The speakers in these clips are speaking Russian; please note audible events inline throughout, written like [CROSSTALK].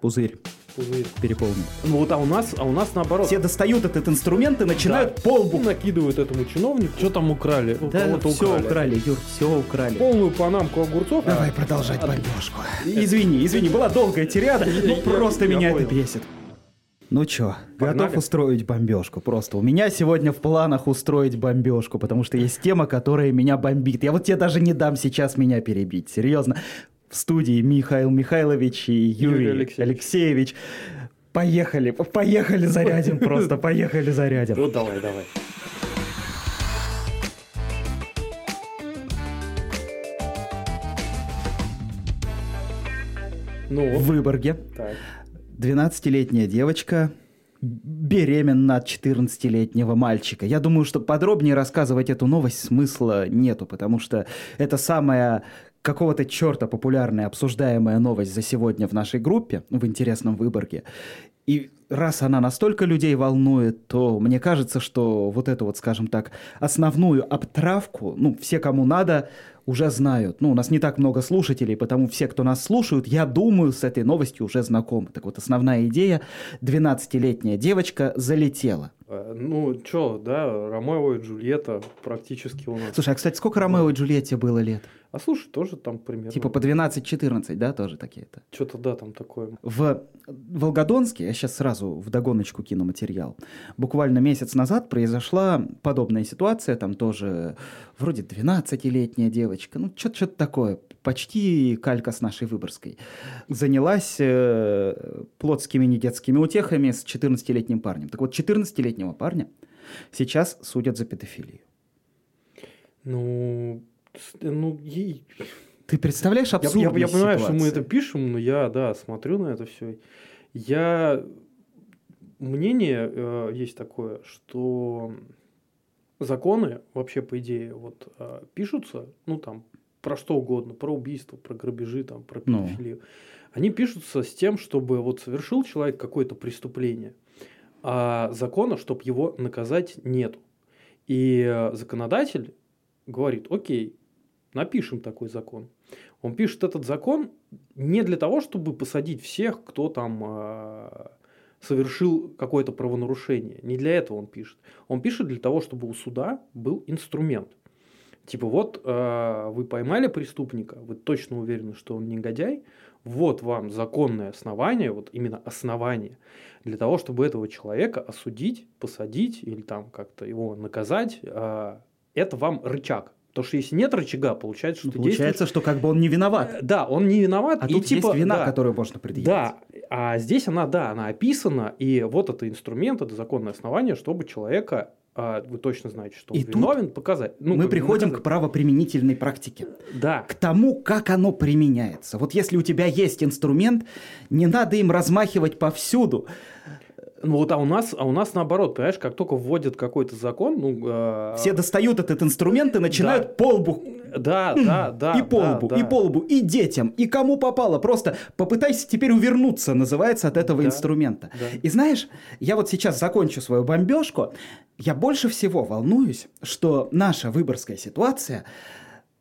Пузырь Пузырь. переполнен. Ну вот, а у нас, а у нас наоборот. Все достают этот инструмент и начинают Да. полбу. накидывают этому чиновнику. Что там украли? Да, все украли. Юр, все украли. Полную панамку огурцов. Давай продолжать бомбежку. Извини, извини, была долгая тирада, Я- ну просто меня это бесит. Ну чё, Погнали? готов устроить бомбежку просто. У меня сегодня в планах устроить бомбежку, потому что есть тема, которая меня бомбит. Я вот тебе даже не дам сейчас меня перебить, серьезно. В студии Михаил Михайлович и Юрий, Юрий Алексеевич. Алексеевич. Поехали, поехали зарядим просто, поехали зарядим. Ну давай, давай. Ну, В Выборге так. 12-летняя девочка беременна от 14-летнего мальчика. Я думаю, что подробнее рассказывать эту новость смысла нету, потому что это самая какого-то черта популярная обсуждаемая новость за сегодня в нашей группе, в интересном Выборге. И раз она настолько людей волнует, то мне кажется, что вот эту вот, скажем так, основную обтравку, ну, все, кому надо, уже знают. Ну, у нас не так много слушателей, потому все, кто нас слушают, я думаю, с этой новостью уже знакомы. Так вот, основная идея, 12-летняя девочка залетела. Э, Ну, чё, да, Ромео и Джульетта практически у нас. Слушай, а, кстати, сколько Ромео и Джульетте было лет? А слушай, тоже там примерно. Типа по 12-14, да, тоже такие-то? Что-то да, там такое. В Волгодонске, я сейчас сразу в догоночку кину материал, буквально месяц назад произошла подобная ситуация, там тоже вроде 12-летняя девочка, ну что-то такое, почти калька с нашей Выборгской, занялась э, плотскими недетскими утехами с 14-летним парнем. Так вот, 14-летнего парня сейчас судят за педофилию. Ну, ну, ей- Ты представляешь Я, абсурдность я- я понимаю, что мы ситуации? это пишем, но я, да, смотрю на это все. Я... Мнение э, есть такое, что законы вообще, по идее, вот э, пишутся, ну, там, про что угодно, про убийство, про грабежи, там, про Ну. педофилию. Они пишутся с тем, чтобы вот совершил человек какое-то преступление, а закона, чтобы его наказать, нету. И э, законодатель говорит, окей, напишем такой закон. Он пишет этот закон не для того, чтобы посадить всех, кто там э, совершил какое-то правонарушение. Не для этого он пишет. Он пишет для того, чтобы у суда был инструмент. Типа вот э, вы поймали преступника, вы точно уверены, что он негодяй, вот вам законное основание, вот именно основание для того, чтобы этого человека осудить, посадить или там как-то его наказать. э, это вам рычаг. Потому что если нет рычага, получается, что Ну, Получается, что как бы он не виноват. действуешь- Да, он не виноват. А и тут типа, есть вина, да, которую можно предъявить. Да, а здесь она, да, она описана, и вот это инструмент, это законное основание, чтобы человека, а, вы точно знаете, что он И виновен, показать. Ну, Мы приходим к наказать. правоприменительной практике. Да, К тому, как оно применяется. Вот если у тебя есть инструмент, не надо им размахивать повсюду. Ну вот, а у нас, а у нас наоборот, понимаешь, как только вводят какой-то закон, ну... э, Все достают этот инструмент и начинают Да. по лбу. Да, да, [CLEARS THROAT] да. и по да, да. и по лбу, и детям, и кому попало. Просто попытайся теперь увернуться, называется, от этого Да, инструмента. да. И знаешь, я вот сейчас закончу свою бомбежку. Я больше всего волнуюсь, что наша выборская ситуация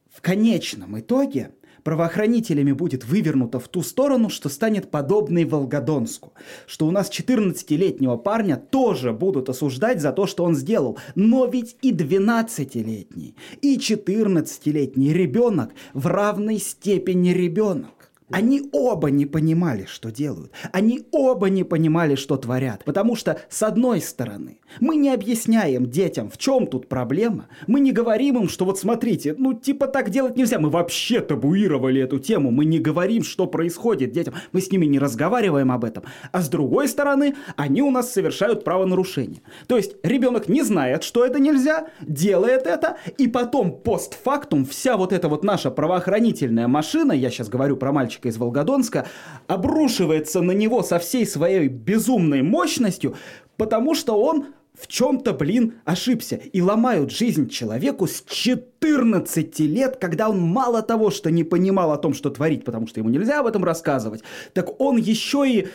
в конечном итоге правоохранителями будет вывернута в ту сторону, что станет подобной Волгодонску. Что у нас 14-летнего парня тоже будут осуждать за то, что он сделал. Но ведь и 12-летний, и 14-летний ребенок в равной степени ребенок. Они оба не понимали, что делают. Они оба не понимали, что творят. Потому что, с одной стороны, мы не объясняем детям, в чем тут проблема. Мы не говорим им, что вот смотрите, ну типа так делать нельзя. Мы вообще табуировали эту тему. Мы не говорим, что происходит детям. Мы с ними не разговариваем об этом. А с другой стороны, они у нас совершают правонарушение. То есть ребенок не знает, что это нельзя, делает это, и потом постфактум вся вот эта вот наша правоохранительная машина, я сейчас говорю про мальчика из Волгодонска, обрушивается на него со всей своей безумной мощностью, потому что он в чем-то, блин, ошибся. И ломают жизнь человеку с 14 лет, когда он мало того, что не понимал о том, что творить, потому что ему нельзя об этом рассказывать, так он еще и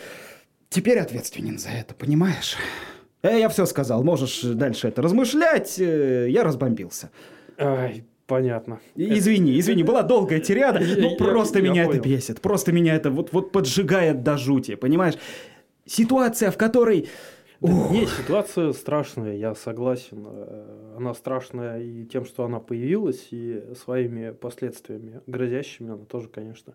теперь ответственен за это, понимаешь? Э, я все сказал, можешь дальше это размышлять, э, я разбомбился. Ай, Понятно. Извини, извини, была долгая тирада, Я- [LAUGHS] но я- просто я меня это понял. бесит, просто меня это вот, вот поджигает до жути, понимаешь? Ситуация, в которой... Да Ух. не, ситуация страшная, я согласен. Э, Она страшная и тем, что она появилась, и своими последствиями грозящими она тоже, конечно,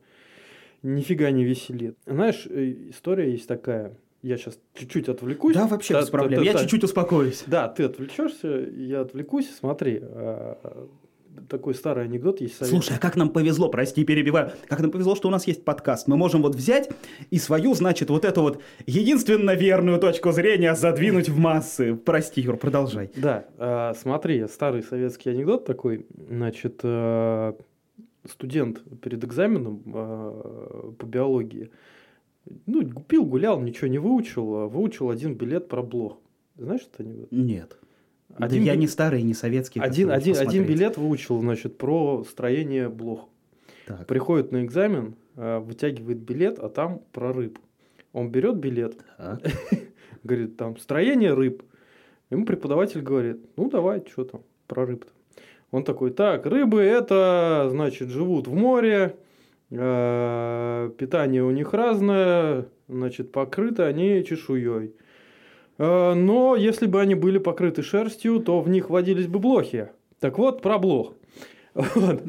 нифига не веселит. Знаешь, э, история есть такая. Я сейчас чуть-чуть отвлекусь. Да, вообще без проблем, я чуть-чуть успокоюсь. Да, ты отвлечешься, я отвлекусь. Смотри, э, такой старый анекдот есть. советский. Слушай, а как нам повезло, прости, перебиваю, как нам повезло, что у нас есть подкаст. Мы можем вот взять и свою, значит, вот эту вот единственно верную точку зрения задвинуть в массы. Прости, Юр, продолжай. Да, э, смотри, старый советский анекдот такой. Значит, э, студент перед экзаменом э, по биологии, ну, пил, гулял, ничего не выучил, а выучил один билет про блох. Знаешь этот анекдот? Нет. Один да я не старый, не советский. Один, один, один билет выучил, значит, про строение блох. Так. Приходит на экзамен, э, вытягивает билет, а там про рыб. Он берет билет, [LAUGHS] говорит, там, строение рыб. Ему преподаватель говорит, ну, давай, что там, про рыб-то. Он такой, так, рыбы это, значит, живут в море, э, питание у них разное, значит, покрыты они чешуей. Э, но если бы они были покрыты шерстью, то в них водились бы блохи. Так вот, про блох. Вот.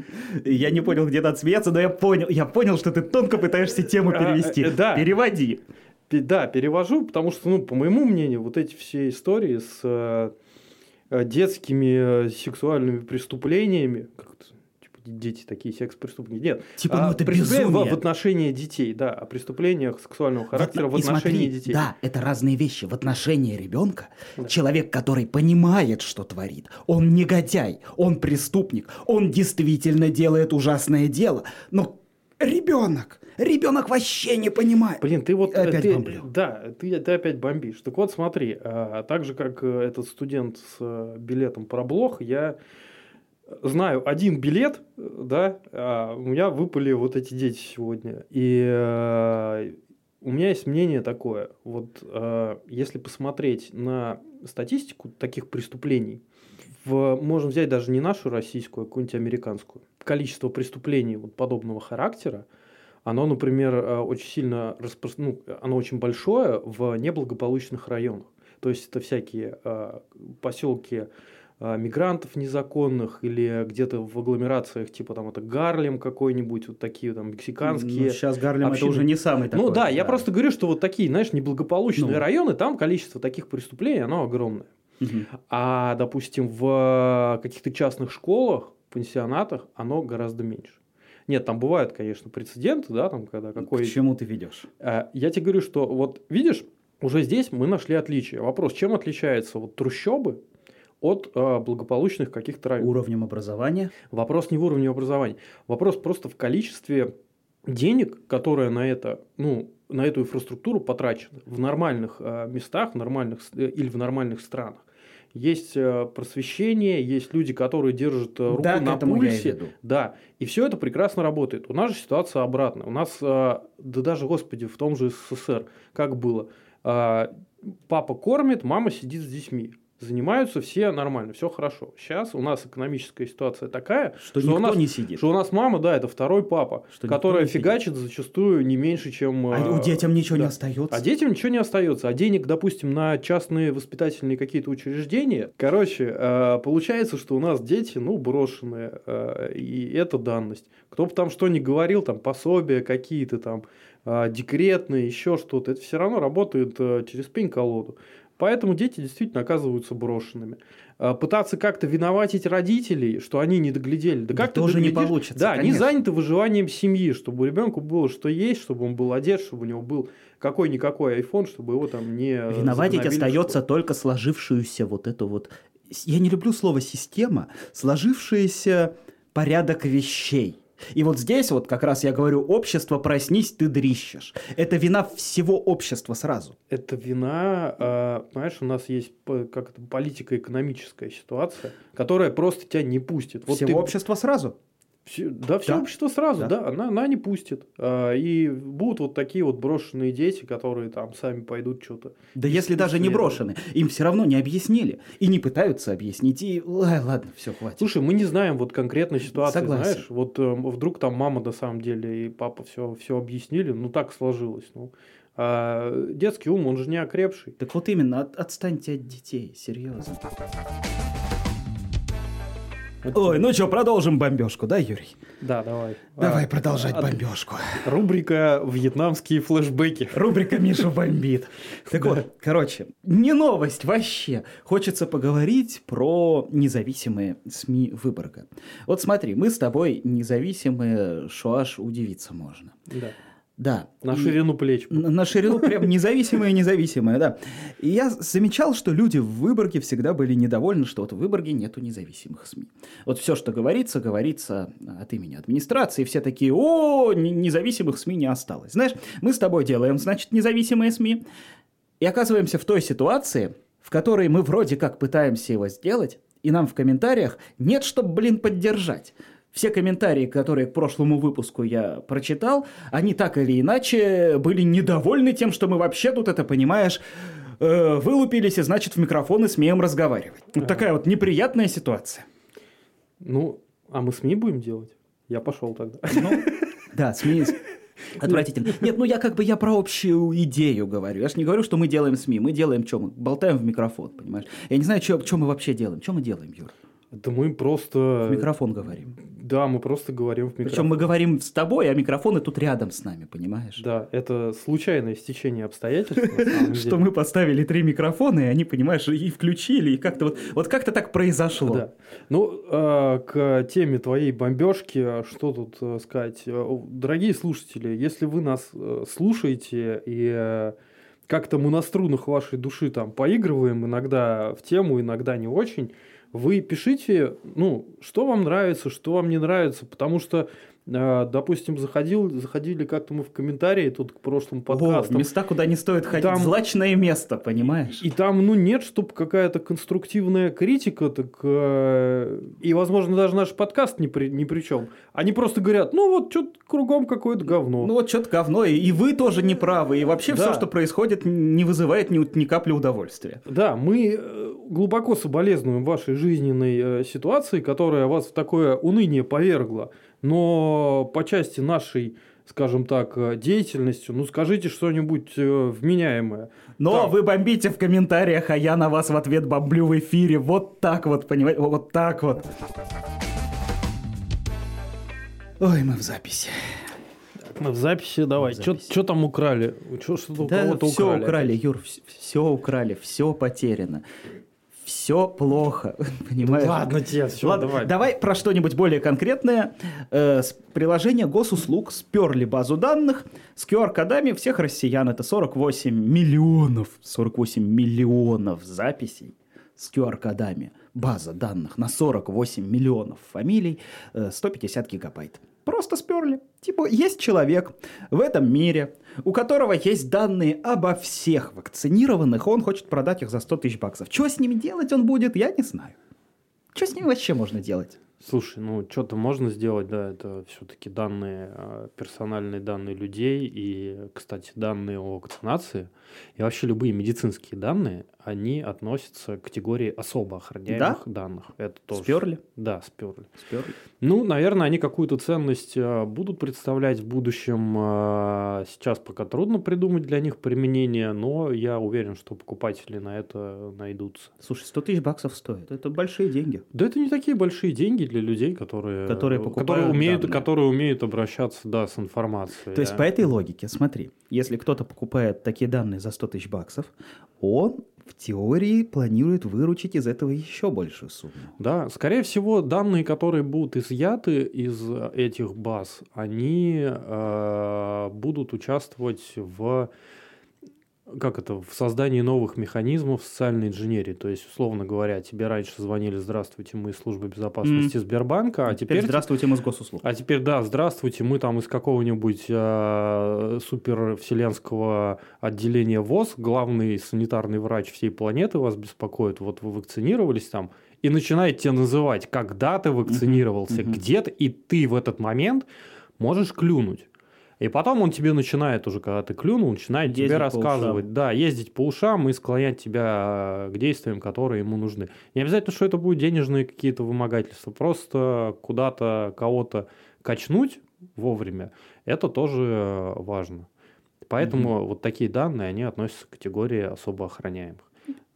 Я не понял, где надо смеяться, но я понял, я понял, что ты тонко пытаешься тему А, перевести. э, да. Переводи. Пе- Да, перевожу, потому что, ну, по моему мнению, вот эти все истории с э, детскими сексуальными преступлениями, как это, типа, дети такие секс-преступники, нет. Типа, а ну это в, безумие. в отношении детей, да, о преступлениях сексуального характера в И отношении смотри, детей. Да, это разные вещи. В отношении ребенка Да. человек, который понимает, что творит, он негодяй, он преступник, он действительно делает ужасное дело. Но ребенок, ребенок вообще не понимает. Блин, ты вот... Опять ты- бомблю. Да, ты, ты опять бомбишь. Так вот, смотри, а, так же, как э, этот студент с э, билетом про блох, я знаю один билет, э, да, а у меня выпали вот эти дети сегодня. И э, у меня есть мнение такое. Вот э, если посмотреть на статистику таких преступлений, в, можем взять даже не нашу российскую, а какую-нибудь американскую. Количество преступлений вот подобного характера, оно, например, э, очень сильно распро... ну, оно очень большое в неблагополучных районах. То есть это всякие поселки мигрантов незаконных или где-то в агломерациях, типа там это Гарлем какой-нибудь, вот такие там мексиканские. сейчас Гарлем общины. это уже не самый такой. ну да, я просто говорю, что вот такие, знаешь, неблагополучные Ну. районы, там количество таких преступлений, оно огромное. Мгм. А, допустим, в каких-то частных школах, пансионатах оно гораздо меньше. Нет, там бывают, конечно, прецеденты, да, там, когда какой... К чему ты ведешь? Э, Я тебе говорю, что вот видишь, уже здесь мы нашли отличие. Вопрос, чем отличаются вот трущобы от э, благополучных каких-то районов? Уровнем образования? Вопрос не в уровне образования. Вопрос просто в количестве денег, которые на это, ну, на эту инфраструктуру потрачены в нормальных э, местах, в нормальных э, или в нормальных странах. Есть э, просвещение, есть люди, которые держат э, руку да, на пульсе. Да, и все это прекрасно работает. У нас же ситуация обратная. У нас, э, да даже, господи, в том же СССР, как было, папа кормит, мама сидит с детьми. Занимаются все нормально, все хорошо. Сейчас у нас экономическая ситуация такая, Что, что никто у нас, не сидит. что у нас мама, да, это второй папа, Что которая не сидит. фигачит зачастую не меньше, чем... А э, у детям ничего не да. остается. А детям ничего не остается. А денег, допустим, на частные воспитательные какие-то учреждения. Короче, э, получается, что у нас дети, ну, брошенные. э, И это данность. Кто бы там что ни говорил, там пособия какие-то там, э, декретные, еще что-то. Это все равно работает э, через пень-колоду. Поэтому дети действительно оказываются брошенными. Э, Пытаться как-то виноватить родителей, что они не доглядели. Да Да как тоже не получится, Да, они конечно. заняты выживанием семьи, чтобы у ребенка было что есть, чтобы он был одет, чтобы у него был какой-никакой iPhone, чтобы его там не... Виноватить остается только сложившуюся вот эту вот... Я не люблю слово «система», сложившийся порядок вещей. И вот здесь вот как раз я говорю, общество, проснись, ты дрищешь. Это вина всего общества сразу. Это вина, э, понимаешь, у нас есть п- как это политико-экономическая ситуация, которая просто тебя не пустит. Вот всего ты- общества сразу. Да, все Да. общество сразу, Да. да, она, она не пустит. А, и будут вот такие вот брошенные дети, которые там сами пойдут что-то. Да если даже не брошены, им все равно не объяснили. И не пытаются объяснить. И ой, ладно, все, хватит. Слушай, мы не знаем вот конкретной ситуации, Согласен. знаешь, вот э, вдруг там мама на самом деле и папа все, все объяснили, ну так сложилось. Ну, А детский ум, он же не окрепший. Так вот именно, от- отстаньте от детей, серьезно. Ой, ну что, продолжим бомбежку, да, Юрий? Да, давай. Давай А, продолжать а, бомбежку. Рубрика «Вьетнамские флешбеки». Рубрика Миша бомбит. [LAUGHS] Так вот, короче, не новость вообще. Хочется поговорить про независимые СМИ Выборга. Вот смотри, мы с тобой независимые, аж удивиться можно. Да. Да. На И- ширину плеч. На на ширину прям независимые, независимые, да. И я замечал, что люди в Выборге всегда были недовольны, что вот в Выборге нету независимых СМИ. Вот все, что говорится, говорится от имени администрации. Все такие, о, независимых СМИ не осталось. Знаешь, мы с тобой делаем, значит, независимые СМИ. И оказываемся в той ситуации, в которой мы вроде как пытаемся его сделать, и нам в комментариях нет, чтобы, блин, поддержать. Все комментарии, которые к прошлому выпуску я прочитал, они так или иначе были недовольны тем, что мы вообще тут это, понимаешь, э, вылупились и, значит, в микрофоны смеем разговаривать. Вот Ага. такая вот неприятная ситуация. Ну, а мы СМИ будем делать? Я пошел тогда. Ну, да, СМИ [LAUGHS] отвратительно. Нет, ну я как бы я про общую идею говорю. Я же не говорю, что мы делаем СМИ. Мы делаем что? Мы болтаем в микрофон, понимаешь? Я не знаю, что мы вообще делаем. Что мы делаем, Юр? Да мы просто... В микрофон говорим. Да, мы просто говорим в микрофон. Причем мы говорим с тобой, а микрофоны тут рядом с нами, понимаешь? Да, это случайное стечение обстоятельств. [LAUGHS] Что мы поставили три микрофона, и они, понимаешь, и включили, и как-то вот, вот как-то так произошло. Да. Ну, э, к теме твоей бомбежки, что тут э, сказать? Э, Дорогие слушатели, если вы нас э, слушаете и как-то мы на струнах вашей души там поигрываем, иногда в тему, иногда не очень, вы пишите, ну, что вам нравится, что вам не нравится, потому что, допустим, заходил, заходили как-то мы в комментарии тут к прошлым О, подкастам, места, куда не стоит ходить. Там- Злачное место, понимаешь? И там, ну, нет, чтобы какая-то конструктивная критика, так э, и, возможно, даже наш подкаст ни при, ни при чем. Они просто говорят, ну, вот что-то кругом какое-то говно. Ну вот что-то говно, и, и вы тоже не правы, и вообще Да. все, что происходит, не вызывает ни, ни капли удовольствия. Да, мы э, глубоко соболезнуем вашей жизненной э, ситуации, которая вас в такое уныние повергла. Но по части нашей, скажем так, э, деятельности, ну, скажите что-нибудь э, вменяемое. Но Да. вы бомбите в комментариях, а я на вас в ответ бомблю в эфире. Вот так вот, понимаете? Вот так вот. Ой, мы в записи. Мы в записи, давай. Что там украли? Чё, что-то у Да, кого-то все украли. украли, Юр, все украли, все потеряно. Все плохо, [LAUGHS] понимаешь? Ладно тебе, все, Ладно, давай. про что-нибудь более конкретное. Э, с приложения госуслуг сперли базу данных с QR-кодами всех россиян. Это 48 миллионов, 48 миллионов записей с QR-кодами. База данных на 48 миллионов фамилий, э, 150 гигабайт. Просто сперли. Типа, есть человек в этом мире, у которого есть данные обо всех вакцинированных, он хочет продать их за 100 тысяч баксов. Что с ними делать он будет, я не знаю. Что с ними вообще можно делать? Слушай, ну что-то можно сделать, да, это все-таки данные, э, персональные данные людей и, кстати, данные о вакцинации и вообще любые медицинские данные, они относятся к категории особо охраняемых данных. Это тоже. Сперли? Да, сперли. Сперли. Ну, наверное, они какую-то ценность э, будут представлять в будущем. э, Сейчас пока трудно придумать для них применение, но я уверен, что покупатели на это найдутся. Слушай, 100 тысяч баксов стоит. Это большие деньги. Да это не такие большие деньги для людей, которые, Которые э, покупают которые умеют, данные. которые умеют обращаться да, с информацией. То есть, по этой логике, смотри, если кто-то покупает такие данные за 100 тысяч баксов, он в теории планирует выручить из этого еще большую сумму. Да, скорее всего, данные, которые будут изъяты из этих баз, они э, будут участвовать в как это, в создании новых механизмов социальной инженерии. То есть, условно говоря, тебе раньше звонили «Здравствуйте, мы из службы безопасности Сбербанка», а теперь, здравствуйте, мы с госуслуг. А теперь, да, здравствуйте, мы там из какого-нибудь э, супервселенского отделения ВОЗ, главный санитарный врач всей планеты вас беспокоит, вот вы вакцинировались там, и начинает тебе называть, когда ты вакцинировался, Мгм. где ты, и ты в этот момент можешь клюнуть. И потом он тебе начинает уже, когда ты клюнул, начинает тебе Ездить по рассказывать, ушам. да, ездить по ушам и склонять тебя э, к действиям, которые ему нужны. Не обязательно, что это будут денежные какие-то вымогательства, просто куда-то кого-то качнуть вовремя, это тоже э, важно. Поэтому вот такие данные, они относятся к категории особо охраняемых.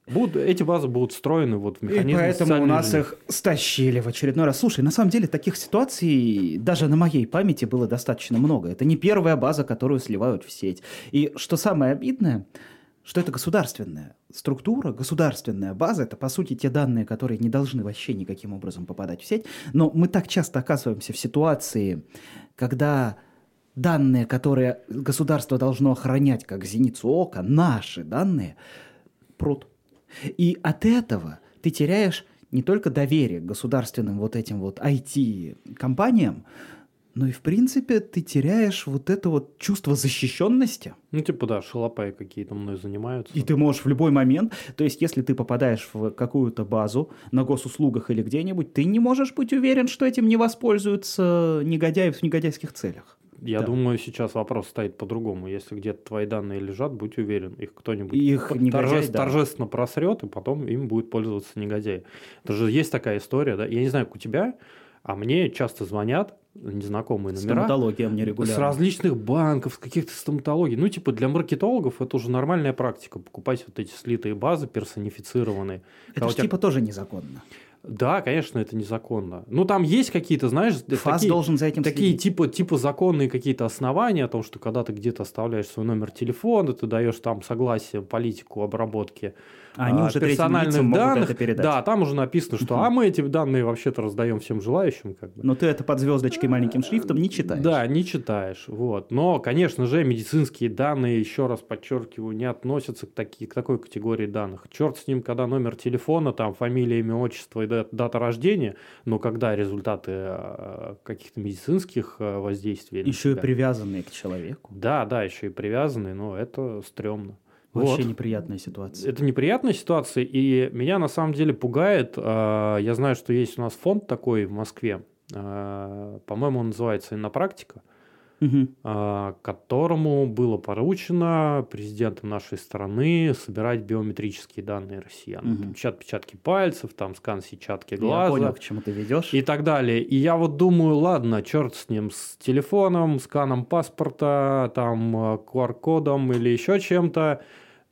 Будут, эти базы будут встроены вот в И механизм поэтому у нас жизни. их стащили в очередной раз. Слушай, на самом деле таких ситуаций даже на моей памяти было достаточно много. Это не первая база, которую сливают в сеть. И что самое обидное, что это государственная структура, государственная база, это по сути те данные, которые не должны вообще никаким образом попадать в сеть. Но мы так часто оказываемся в ситуации, когда данные, которые государство должно охранять как зеницу ока, наши данные, прут. И от этого ты теряешь не только доверие к государственным вот этим вот IT-компаниям, но и, в принципе, ты теряешь вот это вот чувство защищенности. Ну, типа, да, шалопаи какие-то мной занимаются. И ты можешь в любой момент, то есть если ты попадаешь в какую-то базу на госуслугах или где-нибудь, ты не можешь быть уверен, что этим не воспользуются негодяи в негодяйских целях. Я Да. думаю, сейчас вопрос стоит по-другому. Если где-то твои данные лежат, будь уверен, их кто-нибудь Их торже- негодяй, да. торжественно просрет, и потом им будет пользоваться негодяй. Это же есть такая история, да? Я не знаю, как у тебя, а мне часто звонят незнакомые номера Стоматология мне регулярно. с различных банков, с каких-то стоматологий. Ну, типа, для маркетологов это уже нормальная практика, покупать вот эти слитые базы персонифицированные. Это же тебя- типа тоже незаконно. Да, конечно, это незаконно. Ну, там есть какие-то, знаешь, ФАС такие- должен за этим Такие следить. типа, типа законные какие-то основания о том, что когда ты где-то оставляешь свой номер телефона, ты даешь там согласие политику обработки они а, уже персональных данных. это передать. Да, там уже написано, что а мы эти данные вообще-то раздаем всем желающим. Как бы. Но ты это под звездочкой маленьким шрифтом не читаешь. Да, не читаешь. Вот. Но, конечно же, медицинские данные, еще раз подчеркиваю, не относятся к, таки- к такой категории данных. Черт с ним, когда номер телефона, там фамилия, имя, отчество и да- дата рождения, но когда результаты э, каких-то медицинских э, воздействий. Еще и тебя- привязанные к человеку. Да, да, еще и привязанные, но это стрёмно. Вообще Вот. неприятная ситуация. Это неприятная ситуация, и меня на самом деле пугает. э, Я знаю, что есть у нас фонд такой в Москве. э, По-моему, он называется «Иннопрактика», Мгм. э, которому было поручено президентом нашей страны собирать биометрические данные россиян. Там Отпечатки пальцев, там скан сетчатки Я глаза. понял, к чему ты ведешь. и так далее. И я вот думаю, ладно, черт с ним, с телефоном, сканом паспорта, там, QR-кодом или еще чем-то.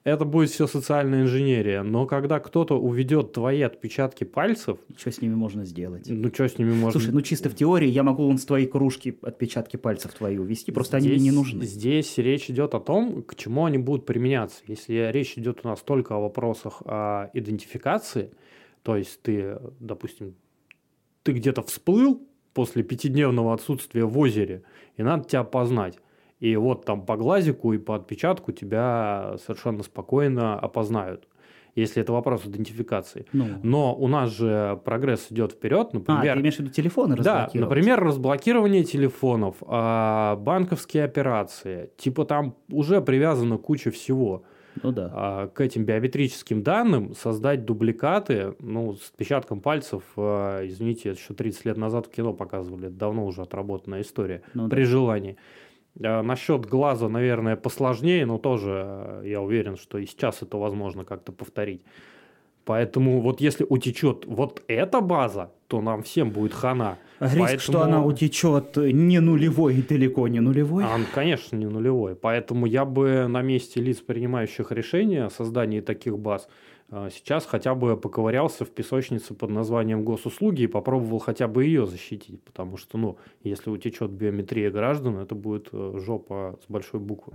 Это будет все социальная инженерия. Но когда кто-то уведет твои отпечатки пальцев, Что с ними можно сделать? ну что с ними можно... Слушай, ну чисто в теории я могу вон с твоей кружки отпечатки пальцев твои увести, просто они мне Здесь- не нужны. Здесь речь идет о том, к чему они будут применяться. Если речь идет у нас только о вопросах о идентификации, то есть ты, допустим, ты где-то всплыл после пятидневного отсутствия в озере, и надо тебя опознать. И вот там по глазику и по отпечатку тебя совершенно спокойно опознают, если это вопрос идентификации. Ну. Но у нас же прогресс идет вперед, А, например. ты имеешь в виду телефоны Да, например, разблокирование телефонов, а, банковские операции. Типа там уже привязана куча всего Ну да. а, к этим биометрическим данным. Создать дубликаты, ну, с отпечатком пальцев, а, извините, еще 30 лет назад в кино показывали, это давно уже отработанная история, Ну да. при желании. А, насчет глаза, наверное, посложнее, но тоже а, я уверен, что и сейчас это возможно как-то повторить. Поэтому вот если утечет вот эта база, то нам всем будет хана. Риск, что Поэтому- она утечет не нулевой и далеко не нулевой. А Он, конечно, не нулевой. Поэтому я бы на месте лиц, принимающих решения о создании таких баз, э, сейчас хотя бы поковырялся в песочнице под названием госуслуги и попробовал хотя бы ее защитить. Потому что, ну, если утечет биометрия граждан, это будет э, жопа с большой буквы.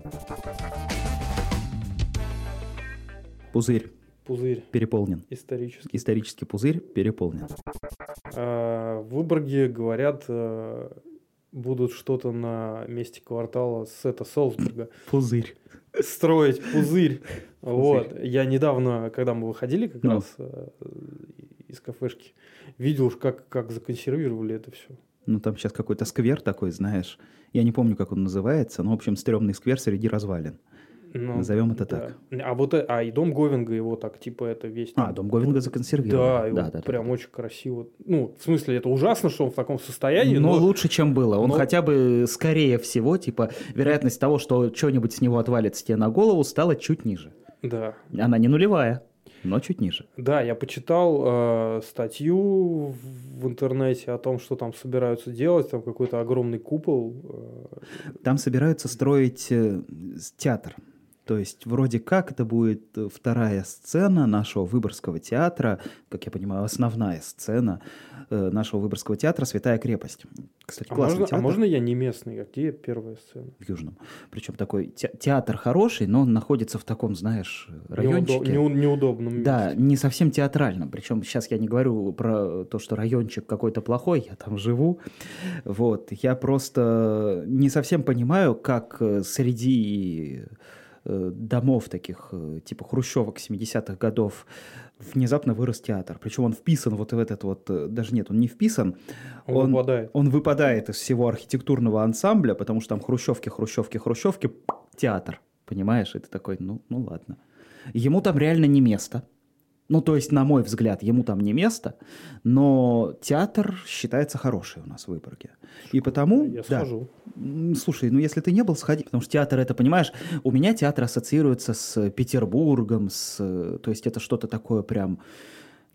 Пузырь Пузырь переполнен. исторический. Исторический пузырь переполнен. А, В Выборге, говорят, э, будут что-то на месте квартала Сета Солсберга. Пузырь. Строить пузырь. Вот. Я недавно, когда мы выходили как Ну. раз э, из кафешки, видел, как, как законсервировали это все. Ну, там сейчас какой-то сквер такой, знаешь. Я не помню, как он называется, но, в общем, стрёмный сквер среди развалин. Ну, Назовем это да. так. А вот э- а и дом Говинга его так типа это весь. А, там- дом Говинга законсервирован. Да, да, да, да. прям очень красиво. Ну, в смысле, это ужасно, что он в таком состоянии. Но но- лучше, чем было. Он но- хотя бы скорее всего, типа, вероятность того, что что-нибудь с него отвалится тебе на голову, стала чуть ниже. Да. Она не нулевая, но чуть ниже. Да, я почитал э, статью в интернете о том, что там собираются делать, там какой-то огромный купол. э, Там собираются строить э, театр. То есть вроде как это будет э, вторая сцена нашего Выборгского театра, как я понимаю, основная сцена э, нашего Выборгского театра «Святая крепость». Кстати, а, классный можно, а театр можно я не местный? А где первая сцена? в Южном. Причем такой те- театр хороший, но он находится в таком, знаешь, райончике. Неудо- неу- неудобном Да, месте. не совсем театрально. Причем сейчас я не говорю про то, что райончик какой-то плохой, я там живу. Вот. Я просто не совсем понимаю, как э, среди домов таких, э, типа хрущевок 70-х годов, внезапно вырос театр. Причем он вписан вот в этот вот, э, даже нет, он не вписан, Он, он- выпадает. он выпадает из всего архитектурного ансамбля, потому что там хрущевки, хрущевки, хрущевки, театр. Понимаешь? И ты такой, ну, ну ладно. Ему там реально не место. Ну, то есть, на мой взгляд, ему там не место, но театр считается хороший у нас в Выборге. И потому... Я да. схожу. Слушай, ну если ты не был, сходи, потому что театр это, понимаешь, у меня театр ассоциируется с Петербургом, с, э, то есть это что-то такое прям...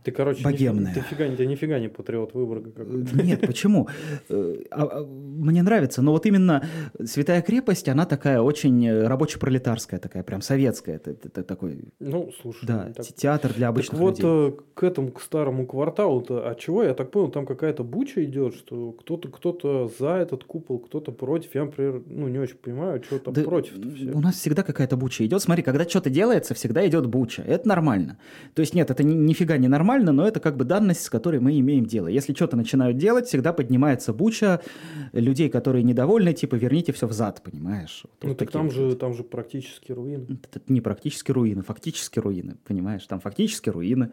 Ты, короче, Богемная. Нифига, ты, фига, ты нифига не патриот Выборга Э, какой-то. Нет, почему? Э, а- а, Мне нравится, но вот именно Святая крепость, она такая очень э, рабоче-пролетарская, такая прям советская. Это, это такой, Ну, слушай. да, так- театр для Так обычных вот, людей. э, к этому, к старому кварталу-то, а чего? Я так понял, там какая-то буча идет, что кто-то кто-то за этот купол, кто-то против. Я, например, ну, не очень понимаю, что там Да, против-то все. У нас всегда какая-то буча идет. Смотри, когда что-то делается, всегда идет буча. Это нормально. То есть нет, это ни- нифига не нормально, но это как бы данность, с которой мы имеем дело. Если что-то начинают делать, всегда поднимается буча людей, которые недовольны, типа верните все взад, понимаешь? Вот- Ну, вот так там вот. же, там же практически руины. Это не практически руины, фактически руины, понимаешь? Там фактически руины.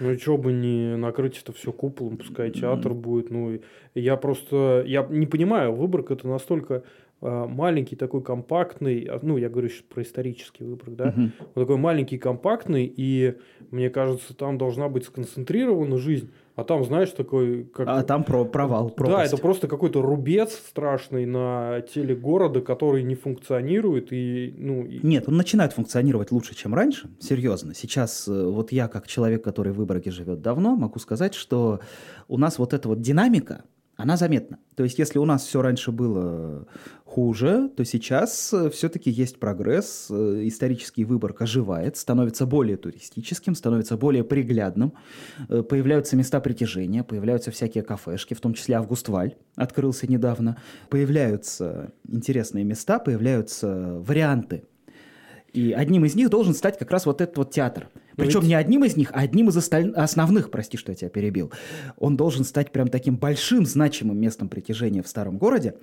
Ну, и что бы не накрыть это все куполом, пускай театр будет. Ну, я просто, я не понимаю, Выборг это настолько а, маленький, такой компактный, а, ну, я говорю сейчас про исторический Выборг, да, Мгм. Он такой маленький, компактный, и мне кажется, там должна быть сконцентрирована жизнь, а там, знаешь, такой... Как... А там про провал, Да, пропасть. это просто какой-то рубец страшный на теле города, который не функционирует, и, ну, и- Нет, он начинает функционировать лучше, чем раньше. Серьезно. Сейчас э, вот я, как человек, который в Выборге живет давно, могу сказать, что у нас вот эта вот динамика, она заметна. То есть, если у нас все раньше было хуже, то сейчас все-таки есть прогресс. Э, Исторический Выборг оживает, становится более туристическим, становится более приглядным. Э, Появляются места притяжения, появляются всякие кафешки, в том числе Августваль открылся недавно. Появляются интересные места, появляются варианты и одним из них должен стать как раз вот этот вот театр. Но Причем ведь- не одним из них, а одним из осталь- основных, прости, что я тебя перебил. Он должен стать прям таким большим, значимым местом притяжения в старом городе.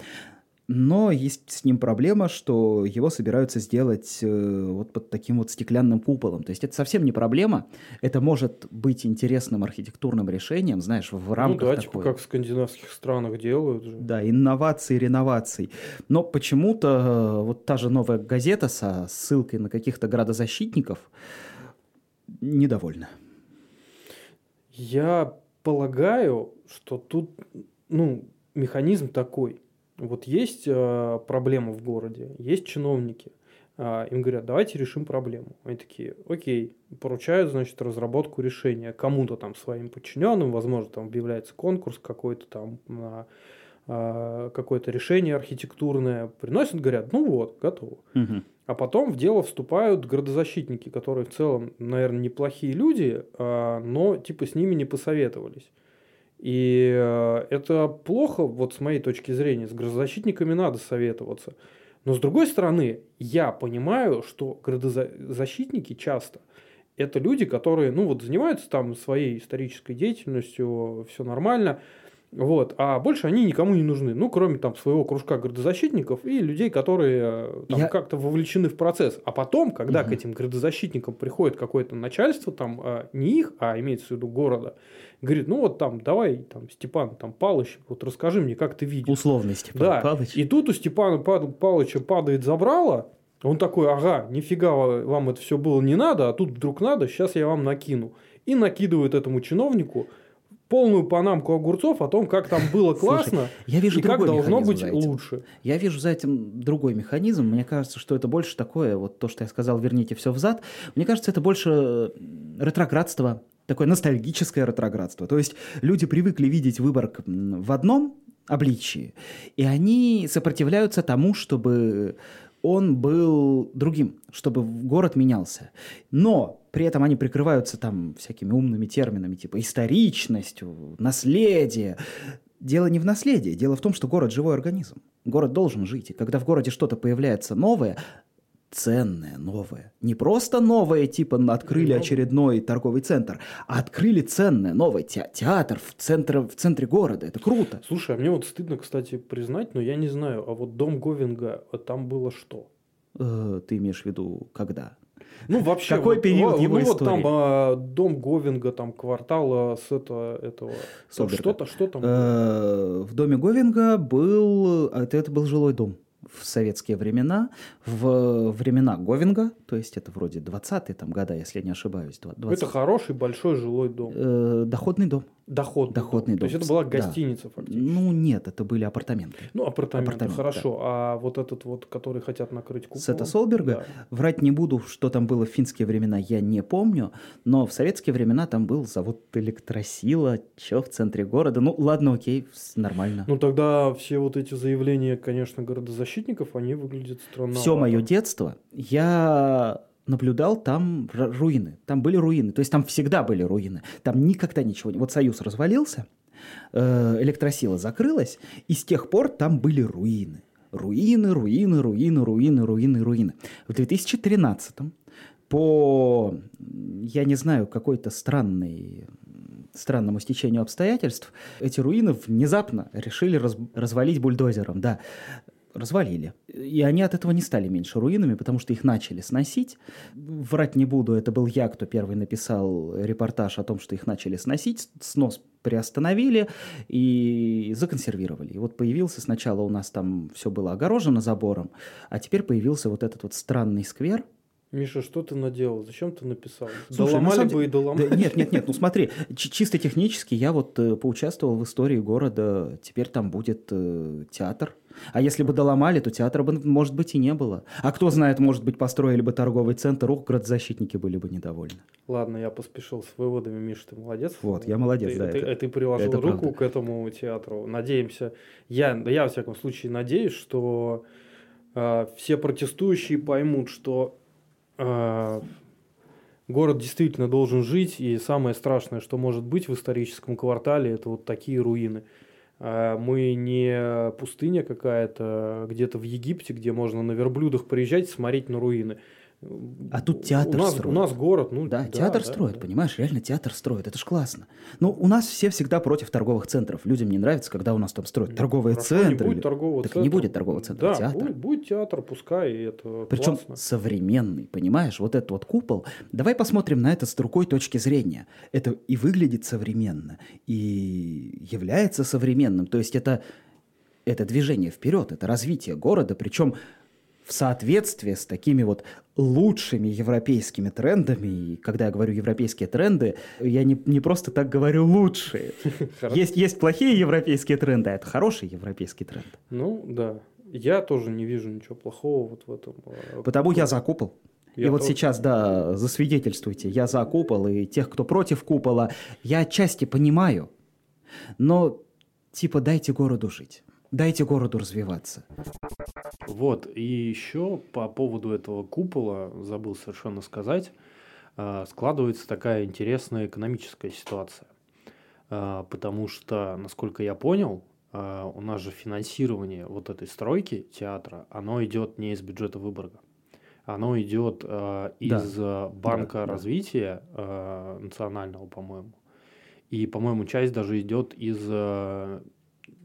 Но есть с ним проблема, что его собираются сделать э, вот под таким вот стеклянным куполом. То есть это совсем не проблема. Это может быть интересным архитектурным решением, знаешь, в ну рамках да, такой... типа как в скандинавских странах делают же. Да, инноваций, реноваций. Но почему-то э, вот та же новая газета со ссылкой на каких-то градозащитников недовольна. Я полагаю, что тут, ну, механизм такой. Вот есть э, проблема в городе, есть чиновники. А, им говорят, давайте решим проблему. Они такие, окей, поручают, значит, разработку решения кому-то там своим подчиненным, возможно, там объявляется конкурс какой-то там на а, какое-то решение архитектурное, приносят, говорят, ну вот, готово. А потом в дело вступают градозащитники, которые в целом, наверное, неплохие люди, а, но типа с ними не посоветовались. И э, это плохо, вот с моей точки зрения, с градозащитниками надо советоваться. Но с другой стороны, я понимаю, что градозащитники часто это люди, которые, ну вот, занимаются там своей исторической деятельностью, все нормально, вот, а больше они никому не нужны, ну, кроме там своего кружка градозащитников и людей, которые э, там, Я- как-то вовлечены в процесс. А потом, когда Мгм. к этим градозащитникам приходит какое-то начальство, там, э, не их, а имеется в виду города, говорит, ну вот там, давай, там, Степан, там, Палыч, вот расскажи мне, как ты видишь. Условный Степан Да, Павлович. и тут у Степана Павловича падает забрало, Он такой, ага, нифига вам это все было не надо, а тут вдруг надо, сейчас я вам накину. И накидывает этому чиновнику полную панамку огурцов о том, как там было классно Слушай, я вижу и как должно быть лучше. Я вижу за этим другой механизм. Мне кажется, что это больше такое, вот то, что я сказал, верните все взад. Мне кажется, это больше ретроградство, такое ностальгическое ретроградство. То есть люди привыкли видеть выбор в одном обличии, и они сопротивляются тому, чтобы он был другим, чтобы город менялся. Но при этом они прикрываются там всякими умными терминами, типа историчностью, наследие. Дело не в наследии, дело в том, что город – живой организм. Город должен жить. И когда в городе что-то появляется новое, ценное, новое. Не просто новое, типа открыли очередной торговый центр, а открыли ценное, новое те театр в центре, в центре города. Это круто. Слушай, а мне вот стыдно, кстати, признать, но я не знаю, а вот дом Говинга, а там было что? Э, ты имеешь в виду когда? Ну, вообще, какой вот, период его ну, истории? вот там а, дом Говинга, там квартал с это, этого... Что-то, что там? Э, в доме Говинга был... Это, это был жилой дом в советские времена, в времена Говинга, то есть это вроде 20-е там года, если я не ошибаюсь. 20... Это хороший большой жилой дом. Э, доходный дом. Доходный, доходный дом. То есть это была гостиница да. фактически. Ну нет, это были апартаменты. Ну апартаменты, апартаменты хорошо. Да. А вот этот вот, который хотят накрыть куполом? Сета Солберга? Да. Врать не буду, что там было в финские времена, я не помню. Но в советские времена там был завод Электросила, что в центре города. Ну ладно, окей, нормально. Ну тогда все вот эти заявления, конечно, городозащитников, они выглядят странно. Все мое детство я наблюдал там руины. Там были руины. То есть там всегда были руины. Там никогда ничего не... Вот Союз развалился, э, электросила закрылась, и с тех пор там были руины. Руины, руины, руины, руины, руины, руины. В 2013 по, я не знаю, какой-то странной странному стечению обстоятельств, эти руины внезапно решили раз, развалить бульдозером, да развалили. И они от этого не стали меньше руинами, потому что их начали сносить. Врать не буду, это был я, кто первый написал репортаж о том, что их начали сносить. Снос приостановили и законсервировали. И вот появился сначала у нас там все было огорожено забором, а теперь появился вот этот вот странный сквер, Миша, что ты наделал? Зачем ты написал? Слушай, доломали самом... бы и доломали. Да, нет, нет, нет, ну смотри, чисто технически я вот э, поучаствовал в истории города, теперь там будет э, театр. А если бы доломали, то театра бы, может быть, и не было. А кто знает, может быть, построили бы торговый центр, ух, градозащитники были бы недовольны. Ладно, я поспешил с выводами, Миша, ты молодец. Вот, я молодец, ты, да. Ты, это, ты приложил это руку правда. к этому театру. Надеемся, я, я, во всяком случае, надеюсь, что э, все протестующие поймут, что город действительно должен жить, и самое страшное, что может быть в историческом квартале, это вот такие руины. А, мы не пустыня какая-то где-то в Египте, где можно на верблюдах приезжать, смотреть на руины. А тут театр у нас, строят. У нас город, ну да, да театр да, строят, да. понимаешь, реально театр строят, это ж классно. Ну, у нас все всегда против торговых центров. Людям не нравится, когда у нас там строят торговые Хорошо, центры. Не будет торгового так центра. не будет торгового центра, да, театр. Будет, будет театр, пускай, и это Причем классно. современный, понимаешь, вот этот вот купол. Давай посмотрим на это с другой точки зрения. Это и выглядит современно, и является современным. То есть это, это движение вперед, это развитие города, причем в соответствии с такими вот лучшими европейскими трендами. И когда я говорю европейские тренды, я не, не просто так говорю лучшие. Есть, есть плохие европейские тренды, а это хороший европейский тренд. Ну, да. Я тоже не вижу ничего плохого вот в этом. А, Потому я за купол. Я и вот сейчас, да, засвидетельствуйте, я за купол, и тех, кто против купола, я отчасти понимаю, но типа дайте городу жить. Дайте городу развиваться. Вот, и еще по поводу этого купола, забыл совершенно сказать, а, складывается такая интересная экономическая ситуация. А, потому что, насколько я понял, а, у нас же финансирование вот этой стройки театра, оно идет не из бюджета Выборга. Оно идет из да. Банка да, развития да. национального, по-моему. И, по-моему, часть даже идет из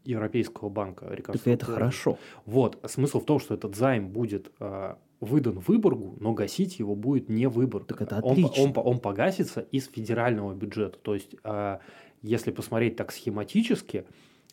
Европейского банка реконструкции. Так это хорошо. Вот. Смысл в том, что этот займ будет э, выдан Выборгу, но гасить его будет не Выборг. Так это отлично. Он, он, он погасится из федерального бюджета. То есть, э, если посмотреть так схематически,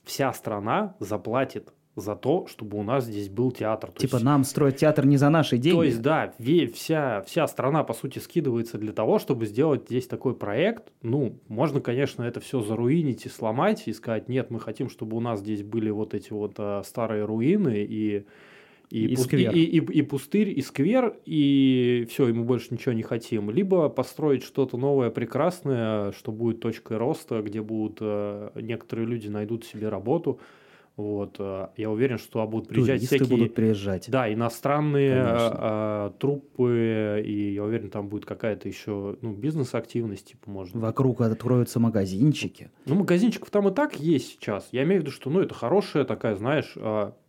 вся страна заплатит за то, чтобы у нас здесь был театр. То типа есть, нам строить театр не за наши деньги. То есть, да, вся, вся страна, по сути, скидывается для того, чтобы сделать здесь такой проект. Ну, можно, конечно, это все заруинить и сломать, и сказать, нет, мы хотим, чтобы у нас здесь были вот эти вот а, старые руины и и, и, пуст... и, и, и, и пустырь, и сквер, и все, и мы больше ничего не хотим. Либо построить что-то новое, прекрасное, что будет точкой роста, где будут э, некоторые люди найдут себе работу. Вот, э, я уверен, что будут приезжать Туристы всякие... будут приезжать. Да, иностранные а, труппы, и я уверен, там будет какая-то еще ну, бизнес-активность, типа, может Вокруг откроются магазинчики. Ну, магазинчиков там и так есть сейчас. Я имею в виду, что, ну, это хорошая такая, знаешь,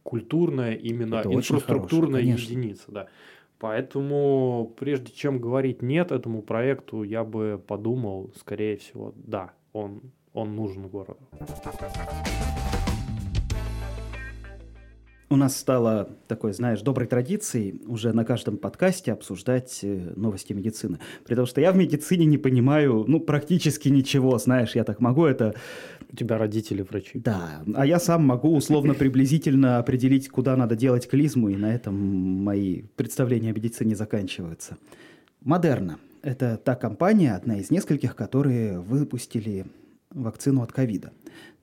культурная именно это инфраструктурная единица, да. Поэтому, прежде чем говорить нет этому проекту, я бы подумал, скорее всего, да, он, он нужен городу. У нас стало такой, знаешь, доброй традицией уже на каждом подкасте обсуждать э, новости медицины. Потому что я в медицине не понимаю, ну, практически ничего, знаешь, я так могу это... У тебя родители врачи. Да, а я сам могу условно приблизительно определить, куда надо делать клизму, и на этом мои представления о медицине заканчиваются. Модерна – это та компания, одна из нескольких, которые выпустили вакцину от ковида.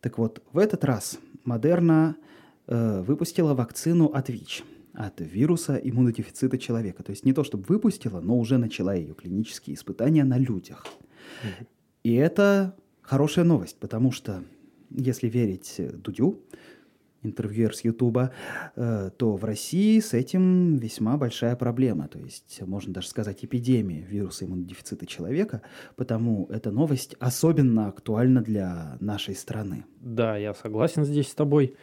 Так вот, в этот раз Модерна Э, выпустила вакцину от ВИЧ, от вируса иммунодефицита человека. То есть не то, чтобы выпустила, но уже начала ее клинические испытания на людях. И это хорошая новость, потому что, если верить Дудю, интервьюер с Ютуба, э, то в России с этим весьма большая проблема. То есть, можно даже сказать, эпидемия вируса иммунодефицита человека, потому эта новость особенно актуальна для нашей страны. Да, я согласен здесь с тобой.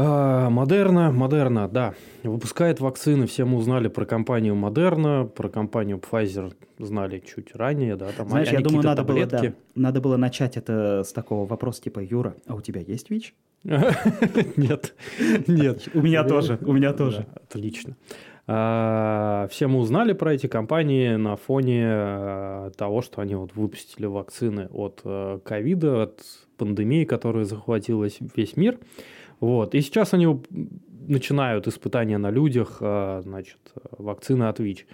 А, Модерна, Модерна, да, выпускает вакцины. Все мы узнали про компанию Модерна, про компанию Pfizer знали чуть ранее, да. Там Знаешь, я думаю, надо было, да, надо было начать это с такого вопроса типа, Юра, а у тебя есть ВИЧ? [LAUGHS] Нет, нет. [LAUGHS] У меня тоже, у меня тоже. Отлично. А, все мы узнали про эти компании на фоне а, того, что они вот выпустили вакцины от э, ковида, от пандемии, которая захватила весь мир. Вот. И сейчас они начинают испытания на людях, а, значит, вакцины от ВИЧ.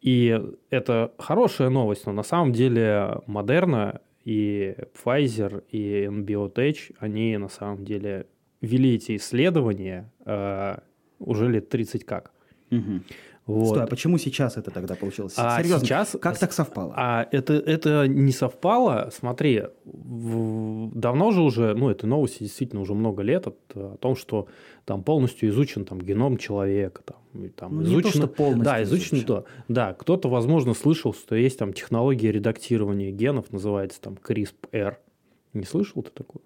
И это хорошая новость, но на самом деле Модерна и Pfizer и NBioTech, они на самом деле вели эти исследования э, уже лет 30 как. Угу. Вот. Стой, а почему сейчас это тогда получилось? А Серьезно, сейчас, как так совпало? А это, это не совпало. Смотри, в, давно же уже, ну, этой новости действительно уже много лет от, о том, что там полностью изучен там, геном человека. Там, там, ну, изучено, не то, что полностью Да, изучено изучен. то. Да, кто-то, возможно, слышал, что есть там технология редактирования генов, называется там CRISPR. Не слышал ты такое?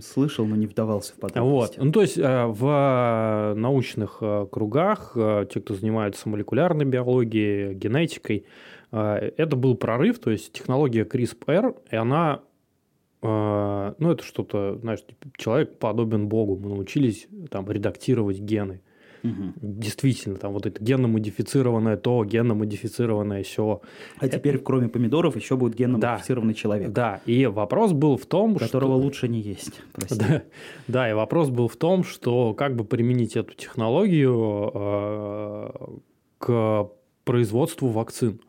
Слышал, но не вдавался в подробности. Вот. Ну, то есть э, в э, научных э, кругах, те, кто занимается молекулярной биологией, генетикой, это был прорыв, то есть технология CRISPR, и она ну, это что-то, знаешь, типа, человек подобен Богу. Мы научились там редактировать гены. Угу. Действительно, там вот это генно-модифицированное то, генно-модифицированное все. А это... теперь, кроме помидоров, еще будет генно-модифицированный да, человек. Да, и вопрос был в том, Которого что... лучше не есть, [LAUGHS] Да, да, и вопрос был в том, что как бы применить эту технологию э, к производству вакцин.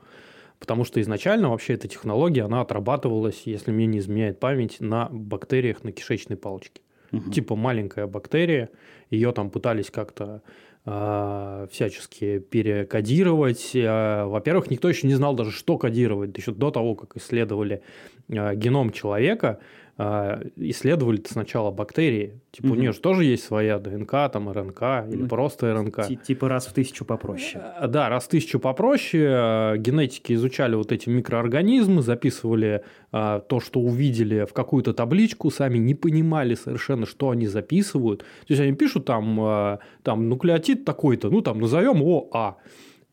Потому что изначально вообще эта технология, она отрабатывалась, если мне не изменяет память, на бактериях на кишечной палочке. Угу. Типа маленькая бактерия, ее там пытались как-то э, всячески перекодировать. Э, во-первых, никто еще не знал даже, что кодировать. Еще до того, как исследовали э, геном человека, а, исследовали сначала бактерии. Типа, угу. у нее же тоже есть своя ДНК, там РНК или ну, просто РНК. Типа раз в тысячу попроще. Э, да, раз в тысячу попроще. Э, генетики изучали вот эти микроорганизмы, записывали а, то, что увидели в какую-то табличку, сами не понимали совершенно, что они записывают. То есть они пишут там, а, там нуклеотид такой-то, ну там назовем его А.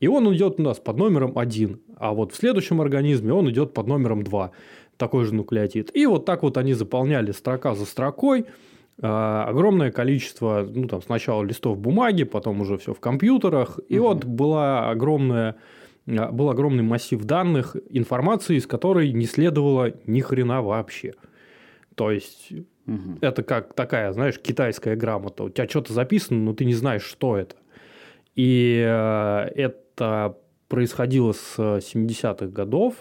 И он идет у нас под номером 1, а вот в следующем организме он идет под номером 2 такой же нуклеотид. И вот так вот они заполняли строка за строкой. Э, огромное количество, ну, там, сначала листов бумаги, потом уже все в компьютерах. И угу. вот была огромная а, был огромный массив данных, информации, из которой не следовало ни хрена вообще. То есть угу. это как такая, знаешь, китайская грамота. У тебя что-то записано, но ты не знаешь, что это. И э, это происходило с 70-х годов.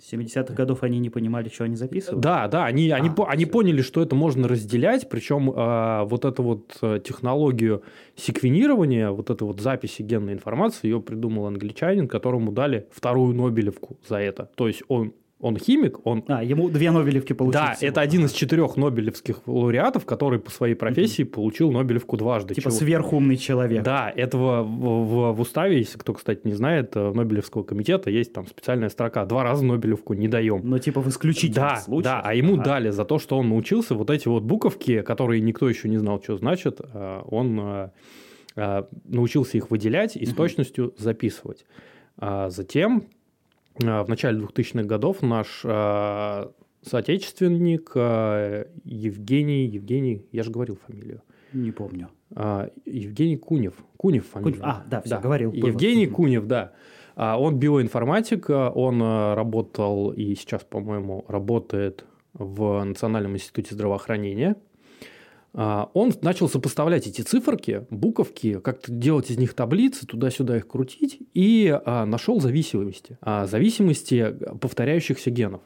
Э, 70-х годов они не понимали, что они записывают? Да, да, они, а, они, они поняли, что это можно разделять, причем э, вот эту вот э, технологию секвенирования, вот эту вот записи генной информации, ее придумал англичанин, которому дали вторую Нобелевку за это. То есть он он химик, он... А, ему две Нобелевки получил. Да, это один из четырех Нобелевских лауреатов, который по своей профессии mm-hmm. получил Нобелевку дважды. Типа Чего? сверхумный человек. Да, этого в, в, в уставе, если кто, кстати, не знает, э, Нобелевского комитета есть там специальная строка. Два раза Нобелевку не даем. Но типа в исключительных да, случаях. Да, а ему а. дали за то, что он научился вот эти вот буковки, которые никто еще не знал, что значит, э, он э, научился их выделять и с точностью записывать. А затем в начале 2000-х годов наш э, соотечественник э, Евгений, Евгений, я же говорил фамилию. Не помню. Евгений Кунев. Кунев фамилия. Кунев. А, да, все, да. говорил. Евгений Кунев, да. Он биоинформатик, он работал и сейчас, по-моему, работает в Национальном институте здравоохранения. А, он начал сопоставлять эти циферки, буковки, как-то делать из них таблицы, туда-сюда их крутить, и а, нашел зависимости. А, зависимости повторяющихся генов.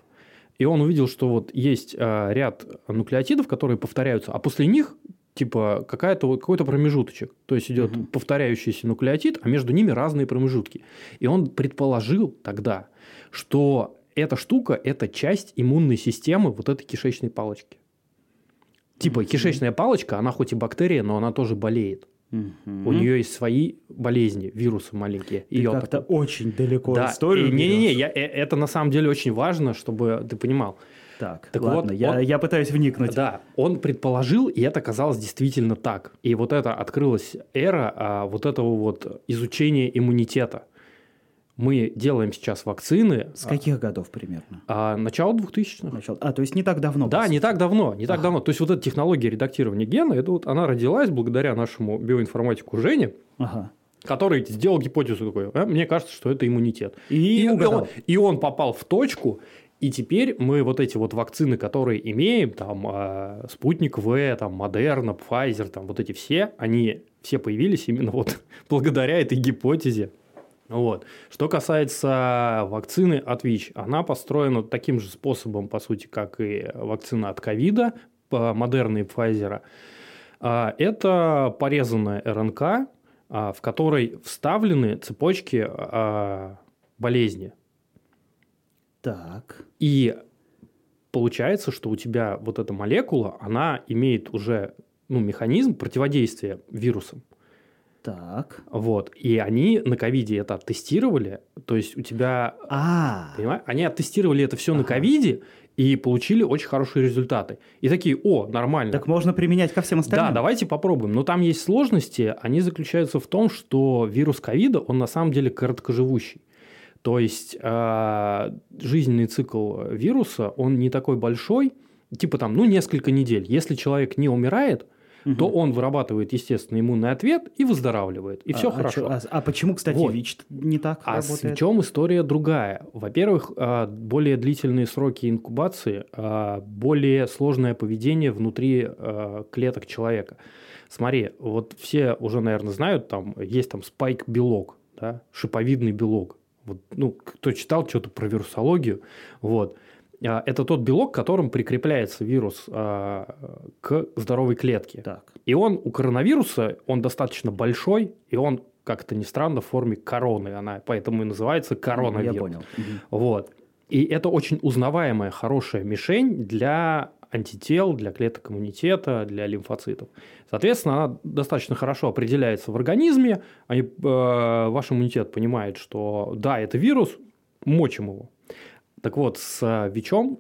И он увидел, что вот есть ряд нуклеотидов, которые повторяются, а после них типа какая-то, какой-то промежуточек. То есть идет угу. повторяющийся нуклеотид, а между ними разные промежутки. И он предположил тогда, что эта штука – это часть иммунной системы вот этой кишечной палочки. Типа кишечная палочка, она хоть и бактерия, но она тоже болеет. У нее есть свои болезни, вирусы маленькие. Ты Ее как-то так... очень далеко да. историю. Не-не-не, я, э, это на самом деле очень важно, чтобы ты понимал. Так, так ладно, вот, я, он, я пытаюсь вникнуть. Да, он предположил, и это казалось действительно так. И вот это открылась эра а, вот этого вот изучения иммунитета мы делаем сейчас вакцины. С каких годов примерно? А, начало 2000-х. Начало. А, то есть не так давно. Да, не так давно, не так ага. давно. То есть вот эта технология редактирования гена, это вот она родилась благодаря нашему биоинформатику Жене. Ага который сделал гипотезу такой, а, мне кажется, что это иммунитет. И, и, он, и он попал в точку, и теперь мы вот эти вот вакцины, которые имеем, там, э, Спутник В, там, Модерна, Pfizer, там, вот эти все, они все появились именно вот [LAUGHS] благодаря этой гипотезе. Вот. Что касается вакцины от ВИЧ, она построена таким же способом, по сути, как и вакцина от ковида, Модерна и Pfizer. А, это порезанная РНК, а, в которой вставлены цепочки а, болезни. Так. И получается, что у тебя вот эта молекула, она имеет уже ну, механизм противодействия вирусам. Так. Вот. И они на ковиде это оттестировали. То есть у тебя... А. Понимаешь? Они оттестировали это все ага. на ковиде и получили очень хорошие результаты. И такие, о, нормально. Так можно применять ко всем остальным. Да, давайте попробуем. Но там есть сложности. Они заключаются в том, что вирус ковида, он на самом деле короткоживущий. То есть э, жизненный цикл вируса, он не такой большой, типа там, ну, несколько недель. Если человек не умирает, угу. то он вырабатывает, естественно, иммунный ответ и выздоравливает. И а, все а хорошо. Чё, а, а почему, кстати, вот. ВИЧ не так а работает? А с ВИЧом история другая. Во-первых, а, более длительные сроки инкубации, а, более сложное поведение внутри клеток человека. Смотри, вот все уже, наверное, знают, там есть там спайк-белок, да, шиповидный белок. Вот, ну, кто читал что-то про вирусологию, вот. А, это тот белок, которым прикрепляется вирус а, к здоровой клетке. Так. И он у коронавируса, он достаточно большой, и он, как это ни странно, в форме короны. Она поэтому и называется коронавирус. Я понял. Вот. И это очень узнаваемая, хорошая мишень для антител, для клеток иммунитета, для лимфоцитов. Соответственно, она достаточно хорошо определяется в организме. Они, э, ваш иммунитет понимает, что да, это вирус, мочим его. Так вот, с э, ВИЧом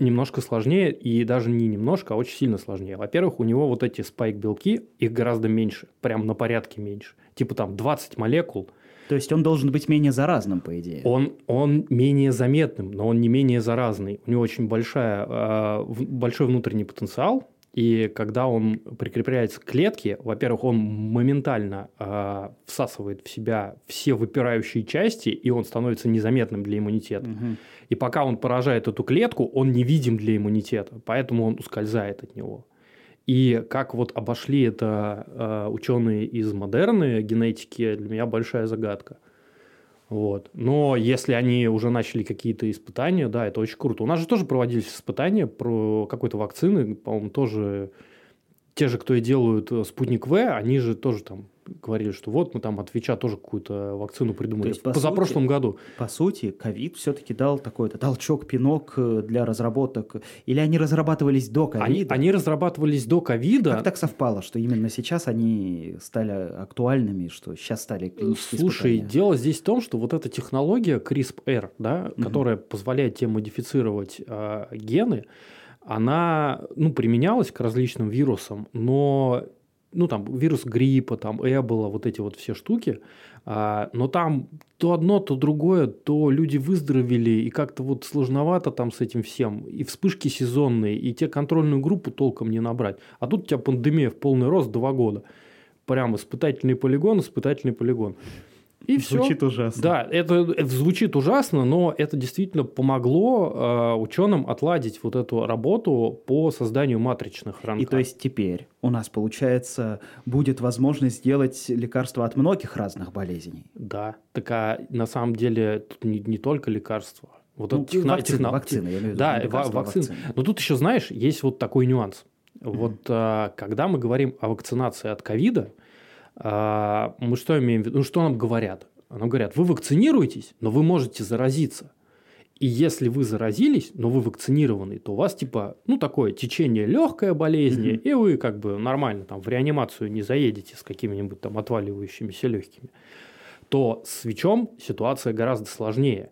немножко сложнее, и даже не немножко, а очень сильно сложнее. Во-первых, у него вот эти спайк-белки, их гораздо меньше, прям на порядке меньше. Типа там 20 молекул. То есть он должен быть менее заразным, по идее? Он, он менее заметным, но он не менее заразный. У него очень большая, э, большой внутренний потенциал, И когда он прикрепляется к клетке, во-первых, он моментально э, всасывает в себя все выпирающие части, и он становится незаметным для иммунитета. Мгм. И пока он поражает эту клетку, он невидим для иммунитета, поэтому он ускользает от него. И как вот обошли это э, ученые из модерны генетики, для меня большая загадка. Вот. Но если они уже начали какие-то испытания, да, это очень круто. У нас же тоже проводились испытания про какой-то вакцины, по-моему, тоже те же, кто и делают э, спутник В, они же тоже там говорили, что вот мы там от ВИЧа тоже какую-то вакцину придумали. есть, по позапрошлом году. По сути, ковид все-таки дал такой-то толчок, пинок э, для разработок. Или они разрабатывались до Они, ковида? они разрабатывались до ковида. Как так совпало, что именно сейчас они стали актуальными, что сейчас стали клинические Слушай, испытания? дело здесь в том, что вот эта технология CRISPR, да, Мгм. которая позволяет тебе модифицировать а, гены, она ну, применялась к различным вирусам, но ну, там, вирус гриппа, там, эбола, вот эти вот все штуки, а, но там то одно, то другое, то люди выздоровели, и как-то вот сложновато там с этим всем, и вспышки сезонные, и те контрольную группу толком не набрать. А тут у тебя пандемия в полный рост два года. Прям испытательный полигон, испытательный полигон. И все. Звучит ужасно. Да, это, это звучит ужасно, но это действительно помогло э, ученым отладить вот эту работу по созданию матричных РНК. И то есть теперь у нас, получается, будет возможность сделать лекарства от многих разных болезней. Да, так а на самом деле тут не, не только лекарства. Вот Ну, это техно- вакцины, техно- вакцины, я имею в виду, Да, не лекарства, ва- а вакцины. вакцины. Но тут еще, знаешь, есть вот такой нюанс. Вот а, когда мы говорим о вакцинации от ковида, мы что имеем в виду? Ну, что нам говорят? Нам говорят, вы вакцинируетесь, но вы можете заразиться. И если вы заразились, но вы вакцинированы, то у вас типа, ну, такое течение легкое болезни, Мгм. и вы как бы нормально там в реанимацию не заедете с какими-нибудь там отваливающимися легкими. То с ВИЧом ситуация гораздо сложнее.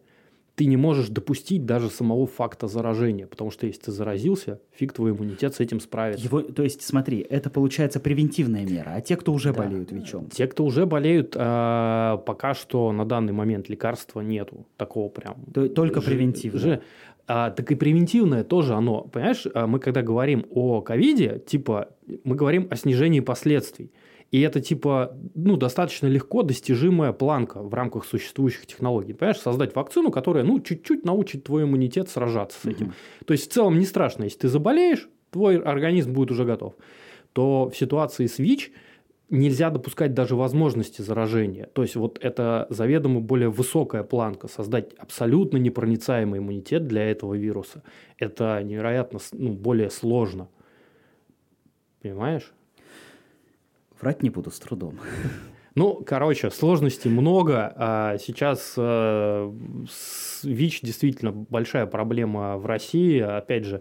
Ты не можешь допустить даже самого факта заражения, потому что если ты заразился, фиг твой иммунитет с этим справится. Его, то есть, смотри, это получается превентивная мера, а те, кто уже Да. болеют ВИЧом, Те, кто уже болеют, а, пока что на данный момент лекарства нету такого прям. то- только Же- превентивно. же. А, так и превентивное тоже оно. Понимаешь, а, мы когда говорим о ковиде, типа, мы говорим о снижении последствий. И это, типа, ну, достаточно легко достижимая планка в рамках существующих технологий. Понимаешь, создать вакцину, которая, ну, чуть-чуть научит твой иммунитет сражаться с этим. Мгм. То есть, в целом не страшно, если ты заболеешь, твой организм будет уже готов. То в ситуации с ВИЧ нельзя допускать даже возможности заражения. То есть, вот это заведомо более высокая планка. Создать абсолютно непроницаемый иммунитет для этого вируса. Это невероятно ну, более сложно. Понимаешь? Врать не буду с трудом. [LAUGHS] Ну, короче, сложностей много. А сейчас э, ВИЧ действительно большая проблема в России. Опять же,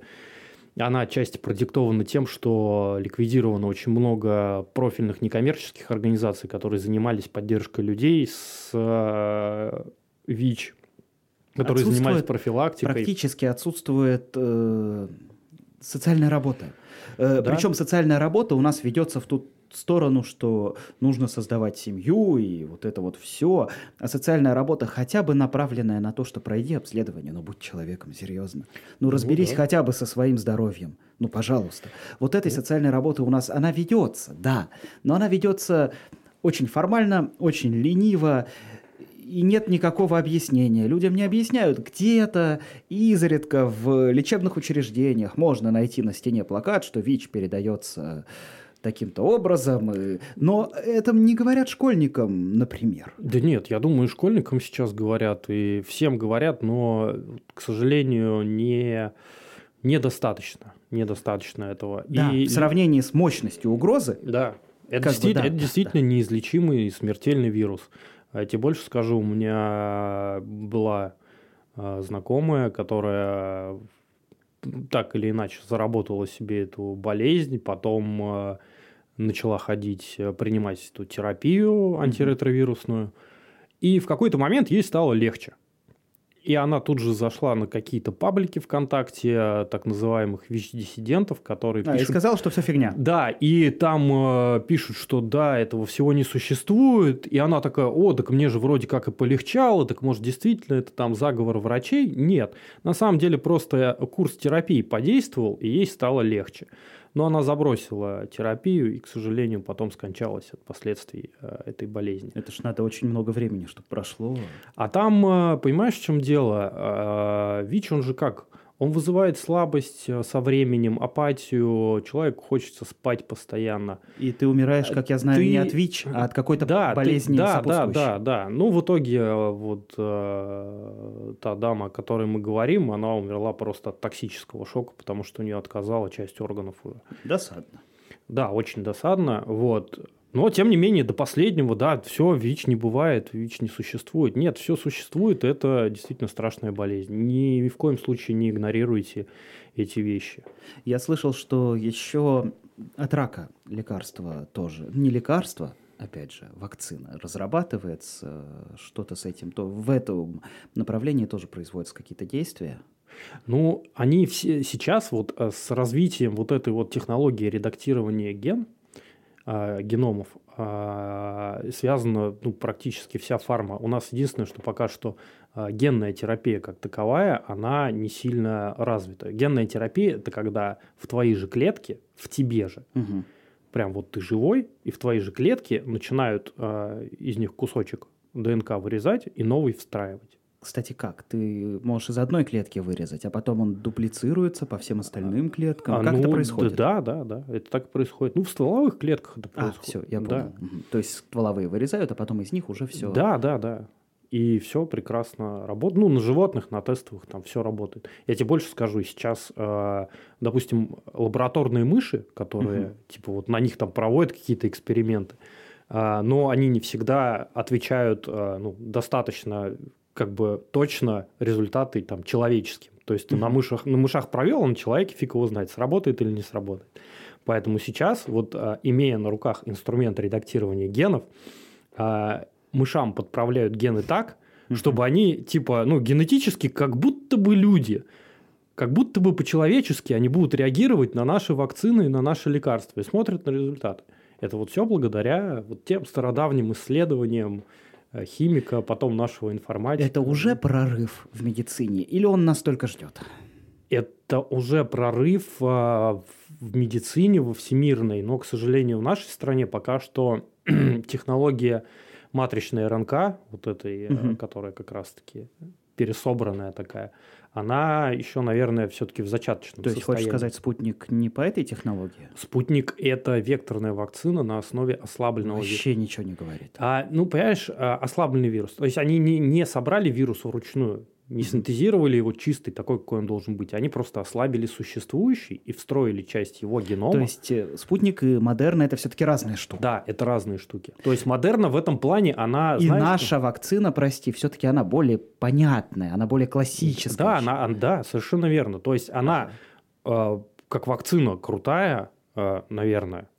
она отчасти продиктована тем, что ликвидировано очень много профильных некоммерческих организаций, которые занимались поддержкой людей с э, ВИЧ, которые занимались профилактикой. Практически отсутствует э, социальная работа. Э, Да. Причем социальная работа у нас ведется в ту сторону, что нужно создавать семью и вот это вот все. А социальная работа хотя бы направленная на то, что пройди обследование, но будь человеком, серьезно. Ну разберись да. хотя бы со своим здоровьем. Ну, пожалуйста. Вот этой социальной работы у нас, она ведется, да. Но она ведется очень формально, очень лениво, и нет никакого объяснения. Людям не объясняют. Где-то изредка в лечебных учреждениях можно найти на стене плакат, что ВИЧ передается таким-то образом. и- Но это не говорят школьникам, например. Да нет, я думаю, и школьникам сейчас говорят, и всем говорят, но, к сожалению, не, недостаточно. Недостаточно этого. Да, И- в сравнении с мощностью угрозы, Да, это, Как бы действительно, да, это да, действительно неизлечимый и смертельный вирус. А Я тебе больше скажу, у меня была а, знакомая, которая так или иначе заработала себе эту болезнь, потом а, начала ходить, а, принимать эту терапию антиретровирусную, и в какой-то момент ей стало легче. И она тут же зашла на какие-то паблики ВКонтакте, а, так называемых ВИЧ-диссидентов, которые а, и пишут сказал, что все фигня. да, и там э, пишут, что да, этого всего не существует. И она такая, о, так мне же вроде как и полегчало, так может действительно это там заговор врачей? Нет. На самом деле просто курс терапии подействовал, и ей стало легче. Но она забросила терапию и, к сожалению, потом скончалась от последствий э, этой болезни. Это ж надо очень много времени, чтобы прошло. А там, э, понимаешь, в чем дело? Э, ВИЧ, он же как? Он вызывает слабость э, со временем, апатию, человеку хочется спать постоянно. И ты умираешь, как я знаю, Ты- не от ВИЧ, а от какой-то Да, ты- болезни да, да, сопутствующей. да, да. Ну, в итоге, э, вот э, та дама, о которой мы говорим, она умерла просто от токсического шока, потому что у нее отказала часть органов. Досадно. Да, очень досадно. Вот. Но, тем не менее, до последнего, да, все, ВИЧ не бывает, ВИЧ не существует. Нет, все существует, это действительно страшная болезнь. Ни в коем случае не игнорируйте эти вещи. Я слышал, что еще от рака лекарство тоже. Не лекарство, опять же, вакцина разрабатывается, что-то с этим. То в этом направлении тоже производятся какие-то действия. Ну, они все сейчас вот э, с развитием вот этой вот технологии редактирования ген, а, геномов, а, связана ну, практически вся фарма. У нас единственное, что пока что а, генная терапия как таковая, она не сильно развита. Генная терапия – это когда в твои же клетки, в тебе же, Мгм. прям вот ты живой, и в твои же клетки начинают а, из них кусочек ДНК вырезать и новый встраивать. Кстати, как? Ты можешь из одной клетки вырезать, а потом он дуплицируется по всем остальным клеткам. А, как это ну, происходит? Да, да, да, это так происходит. Ну, в стволовых клетках это А, происходит. все, я Да. понял. Мгм. То есть стволовые вырезают, а потом из них уже все. Да, да, да. И все прекрасно работает. Ну, на животных, на тестовых там все работает. Я тебе больше скажу, сейчас, э, допустим, лабораторные мыши, которые, Мгм. типа, вот на них там проводят какие-то эксперименты, э, но они не всегда отвечают э, ну, достаточно как бы точно результаты там человеческим. То есть ты на мышах, на мышах провел, а на человеке фиг его знает, сработает или не сработает. Поэтому сейчас, вот э, имея на руках инструмент редактирования генов, э, мышам подправляют гены так, чтобы они, типа, ну, генетически как будто бы люди, как будто бы по-человечески они будут реагировать на наши вакцины и на наши лекарства и смотрят на результаты. Это вот все благодаря вот тем стародавним исследованиям химика, потом нашего информатика. Это уже прорыв в медицине? Или он нас только ждет? Это уже прорыв а, в медицине, во всемирной, но, к сожалению, в нашей стране пока что [CLEARS THROAT] технология матричной РНК, вот этой, э, Мгм. которая как раз-таки пересобранная такая, она еще, наверное, все-таки в зачаточном То есть, состоянии. хочешь сказать, спутник не по этой технологии? Спутник – это векторная вакцина на основе ослабленного вируса. Вообще ничего не говорит. А, ну, понимаешь, а, ослабленный вирус. То есть они не, не собрали вирус вручную, не синтезировали его чистый, такой, какой он должен быть. Они просто ослабили существующий и встроили часть его генома. То есть, э, спутник и Модерна это все-таки разные штуки. Да, это разные штуки. То есть Модерна в этом плане, она... И знаешь, наша вакцина, прости, все-таки она более понятная, она более классическая. Да, она, да, совершенно верно. То есть она э, как вакцина крутая, э, наверное.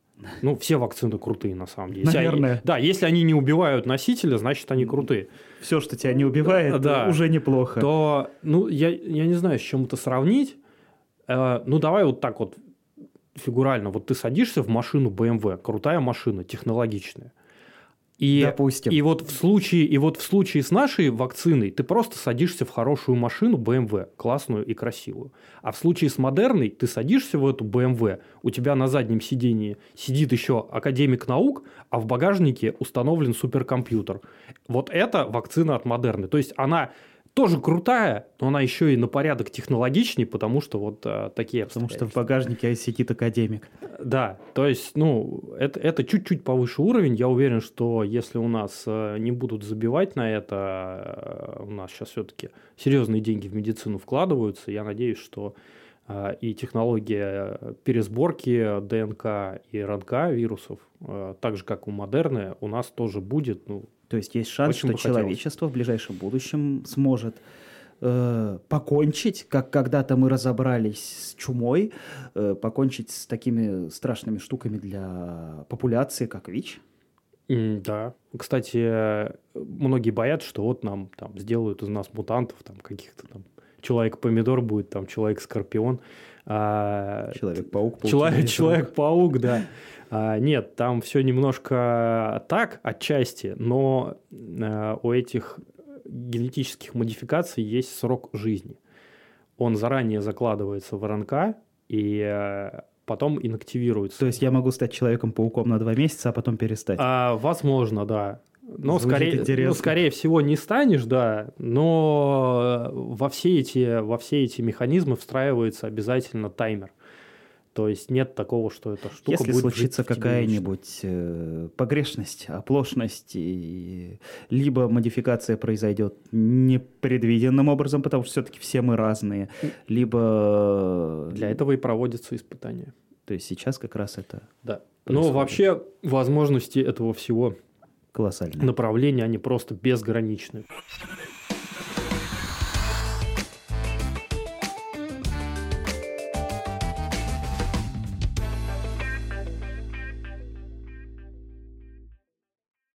Ну, все вакцины крутые, на самом деле. Если они- Наверное. да, если они не убивают носителя, значит, они крутые. Все, что тебя не убивает, Да. уже неплохо. то, ну, я, я не знаю, с чем это сравнить. Э, ну, давай вот так вот фигурально. Вот ты садишься в машину BMW, крутая машина, технологичная. И, Допустим. и вот в случае, и вот в случае с нашей вакциной ты просто садишься в хорошую машину BMW, классную и красивую. А в случае с модерной ты садишься в эту BMW, у тебя на заднем сидении сидит еще академик наук, а в багажнике установлен суперкомпьютер. Вот это вакцина от модерны. То есть она тоже крутая, но она еще и на порядок технологичнее, потому что вот а, такие Потому что в багажнике сидит академик. Да, то есть, ну, это, это чуть-чуть повыше уровень. Я уверен, что если у нас э, не будут забивать на это, э, у нас сейчас все-таки серьезные деньги в медицину вкладываются. Я надеюсь, что и технология пересборки ДНК и РНК вирусов, так же как у Модерны, у нас тоже будет. Ну, То есть есть шанс, Очень что бы хотелось. человечество в ближайшем будущем сможет э, покончить, как когда-то мы разобрались с чумой, э, покончить с такими страшными штуками для популяции, как ВИЧ. Да. Кстати, многие боятся, что вот нам там сделают из нас мутантов, там каких-то там человек-помидор будет, там человек-скорпион. А, Человек-паук. Человек-паук, да. А, нет, там все немножко так отчасти, но э, у этих генетических модификаций есть срок жизни. Он заранее закладывается в РНК, и э, потом инактивируется. То есть я могу стать Человеком-пауком на два месяца, а потом перестать? А, возможно, да. Но Звучит скорее, интересно. ну, скорее всего не станешь, да, но во все, эти, во все эти механизмы встраивается обязательно таймер. То есть нет такого, что эта штука Если будет случится какая-нибудь э, погрешность, оплошность, и либо модификация произойдет непредвиденным образом, потому что все-таки все мы разные, либо... вечно. Для этого и проводятся испытания. То есть сейчас как раз это Да. Но происходит. вообще возможности этого всего колоссально. направления, они просто безграничны.